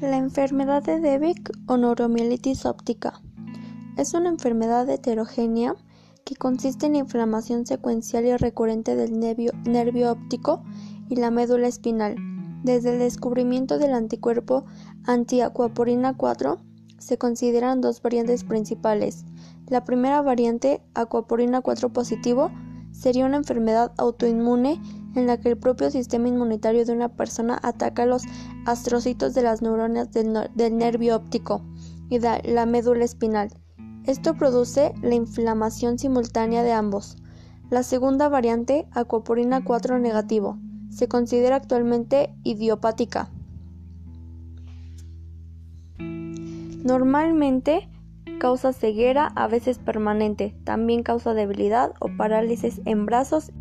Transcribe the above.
La enfermedad de Devic o neuromielitis óptica es una enfermedad heterogénea que consiste en inflamación secuencial y recurrente del nervio, óptico y la médula espinal. Desde el descubrimiento del anticuerpo antiacuaporina 4 se consideran dos variantes principales. La primera variante, acuaporina 4 positivo, sería una enfermedad autoinmune en la que el propio sistema inmunitario de una persona ataca los astrocitos de las neuronas del, nervio óptico y de la médula espinal. Esto produce la inflamación simultánea de ambos. La segunda variante, acuaporina 4 negativo, se considera actualmente idiopática. Normalmente causa ceguera, a veces permanente, también causa debilidad o parálisis en brazos